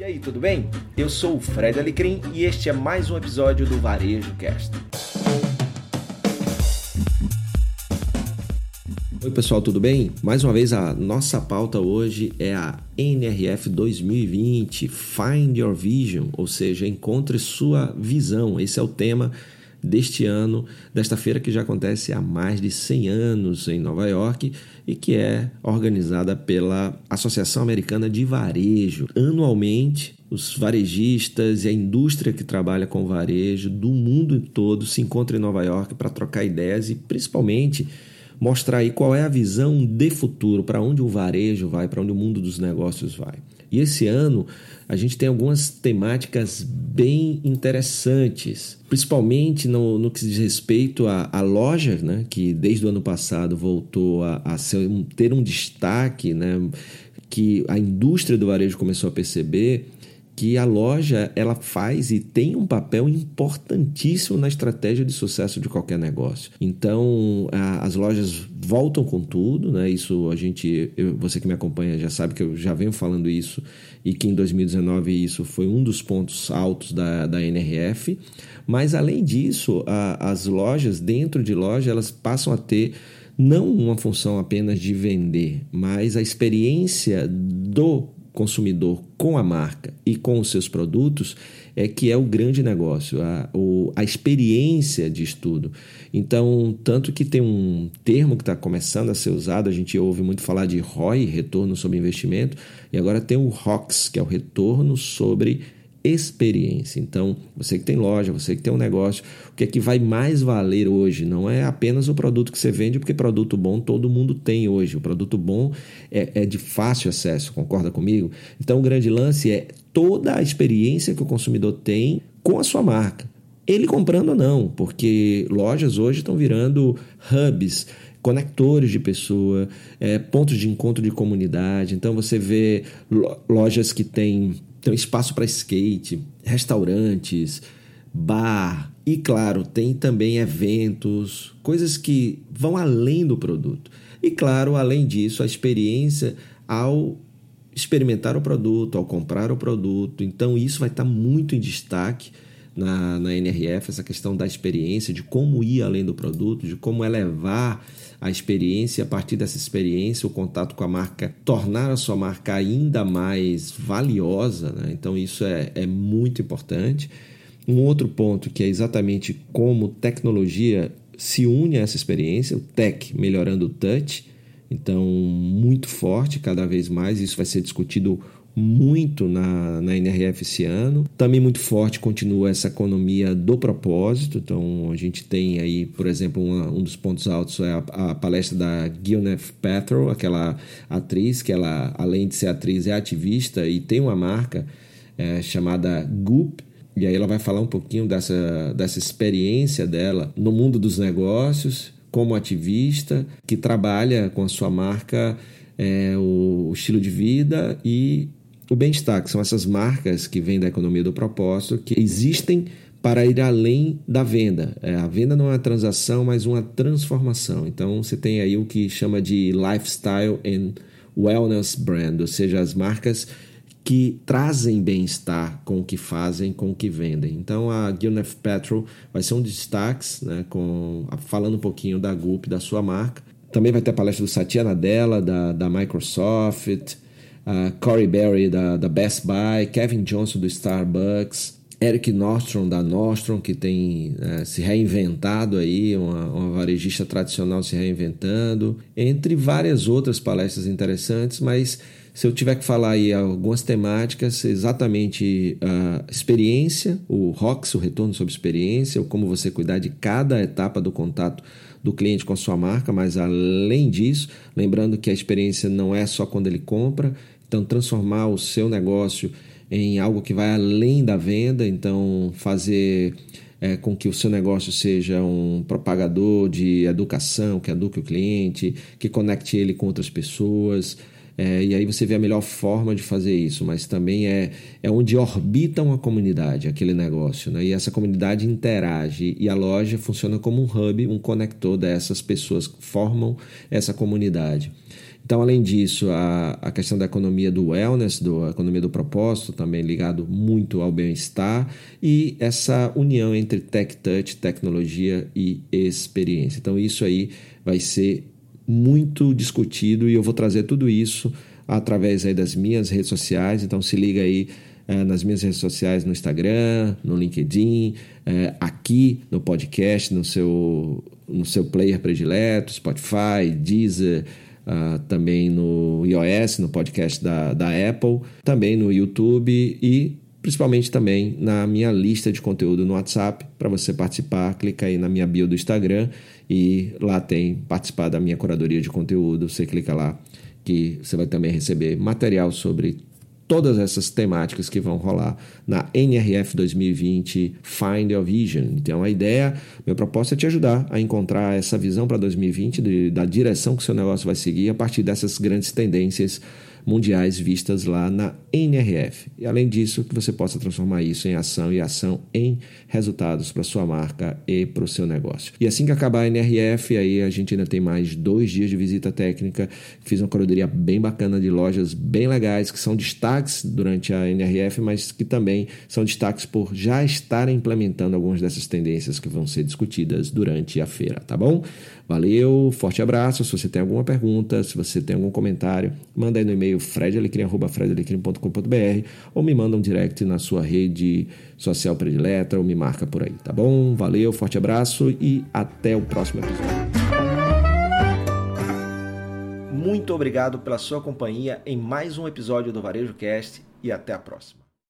E aí, tudo bem? Eu sou o Fred Alecrim e este é mais um episódio do Varejo Cast. Oi, pessoal, tudo bem? Mais uma vez, a nossa pauta hoje é a NRF 2020 Find Your Vision, ou seja, encontre sua visão. Esse é o tema deste ano, desta feira que já acontece há mais de 100 anos em Nova York e que é organizada pela Associação Americana de Varejo. Anualmente, os varejistas e a indústria que trabalha com varejo do mundo todo se encontram em Nova York para trocar ideias e principalmente mostrar aí qual é a visão de futuro, para onde o varejo vai, para onde o mundo dos negócios vai. E esse ano a gente tem algumas temáticas bem interessantes, principalmente no, no que diz respeito à, loja, né, que desde o ano passado voltou a, a ser, ter um destaque, né, que a indústria do varejo começou a perceber que a loja ela faz e tem um papel importantíssimo na estratégia de sucesso de qualquer negócio. Então, a, as lojas voltam com tudo, né? Isso a gente, eu, você que me acompanha já sabe que eu já venho falando isso e que em 2019 isso foi um dos pontos altos da, da NRF. Mas além disso, a, as lojas dentro de loja elas passam a ter não uma função apenas de vender, mas a experiência do consumidor com a marca e com os seus produtos é que é o grande negócio, a, o, a experiência de estudo. Então, tanto que tem um termo que está começando a ser usado, a gente ouve muito falar de ROI, retorno sobre investimento, e agora tem o ROX, que é o retorno sobre experiência. Então, você que tem loja, você que tem um negócio, o que é que vai mais valer hoje? Não é apenas o produto que você vende, porque produto bom todo mundo tem hoje. O produto bom é, é de fácil acesso, concorda comigo? Então, o grande lance é toda a experiência que o consumidor tem com a sua marca. Ele comprando ou não, porque lojas hoje estão virando hubs conectores de pessoa, é, pontos de encontro de comunidade. Então você vê lojas que têm tem espaço para skate, restaurantes, bar e, claro, tem também eventos, coisas que vão além do produto. E, claro, além disso, a experiência ao experimentar o produto, ao comprar o produto. Então, isso vai estar muito em destaque na, na NRF, essa questão da experiência, de como ir além do produto, de como elevar a experiência, a partir dessa experiência, o contato com a marca, tornar a sua marca ainda mais valiosa. Né? Então, isso é, é muito importante. Um outro ponto que é exatamente como tecnologia se une a essa experiência, o tech melhorando o touch. Então, muito forte cada vez mais, isso vai ser discutido muito na, na NRF esse ano. Também muito forte continua essa economia do propósito. Então, a gente tem aí, por exemplo, uma, um dos pontos altos é a, a palestra da Gwyneth Paltrow, aquela atriz que ela, além de ser atriz, é ativista e tem uma marca é, chamada Goop. E aí ela vai falar um pouquinho dessa, dessa experiência dela no mundo dos negócios, como ativista, que trabalha com a sua marca é, o, estilo de vida e o bem-estar, que são essas marcas que vêm da economia do propósito, que existem para ir além da venda. É, a venda não é uma transação, mas uma transformação. Então você tem aí o que chama de lifestyle and wellness brand, ou seja, as marcas que trazem bem-estar com o que fazem, com o que vendem. Então a Gwyneth Paltrow vai ser um destaque, né, com, falando um pouquinho da Goop, da sua marca. Também vai ter a palestra do Satya Nadella, da, da Microsoft, uh, Corey Berry da, da Best Buy, Kevin Johnson do Starbucks, Eric Nordstrom da Nordstrom, que tem uh, se reinventado aí, uma, uma, varejista tradicional se reinventando, entre várias outras palestras interessantes, mas se eu tiver que falar aí algumas temáticas, exatamente a experiência, o ROX, o retorno sobre experiência, como você cuidar de cada etapa do contato do cliente com a sua marca, mas além disso, lembrando que a experiência não é só quando ele compra, então transformar o seu negócio em algo que vai além da venda, então fazer é, com que o seu negócio seja um propagador de educação, que eduque o cliente, que conecte ele com outras pessoas. É, e aí você vê a melhor forma de fazer isso, mas também é, é onde orbita uma comunidade, aquele negócio. Né? E essa comunidade interage e a loja funciona como um hub, um conector dessas pessoas que formam essa comunidade. Então, além disso, a, a questão da economia do wellness, do, a economia do propósito, também ligado muito ao bem-estar, e essa união entre tech touch, tecnologia e experiência. Então, isso aí vai ser muito discutido e eu vou trazer tudo isso através aí das minhas redes sociais. Então, se liga aí é, nas minhas redes sociais, no Instagram, no LinkedIn, é, aqui no podcast, no seu, no seu player predileto, Spotify, Deezer, uh, também no iOS, no podcast da, da Apple, também no YouTube e principalmente também na minha lista de conteúdo no WhatsApp. Para você participar, clica aí na minha bio do Instagram e lá tem participar da minha curadoria de conteúdo. Você clica lá que você vai também receber material sobre todas essas temáticas que vão rolar na NRF 2020 Find Your Vision. Então, a ideia, meu propósito é te ajudar a encontrar essa visão para 2020 de, da direção que seu negócio vai seguir a partir dessas grandes tendências mundiais vistas lá na NRF. E além disso, que você possa transformar isso em ação e ação em resultados para sua marca e para o seu negócio. E assim que acabar a NRF, aí a gente ainda tem mais dois dias de visita técnica. Fiz uma curadoria bem bacana de lojas bem legais que são destaques durante a NRF, mas que também são destaques por já estarem implementando algumas dessas tendências que vão ser discutidas durante a feira, tá bom? Valeu, forte abraço. Se você tem alguma pergunta, se você tem algum comentário, manda aí no e-mail fredalecrim.com.br ou me manda um direct na sua rede social predileta ou me marca por aí, tá bom? Valeu, forte abraço e até o próximo episódio. Muito obrigado pela sua companhia em mais um episódio do Varejo Cast e até a próxima.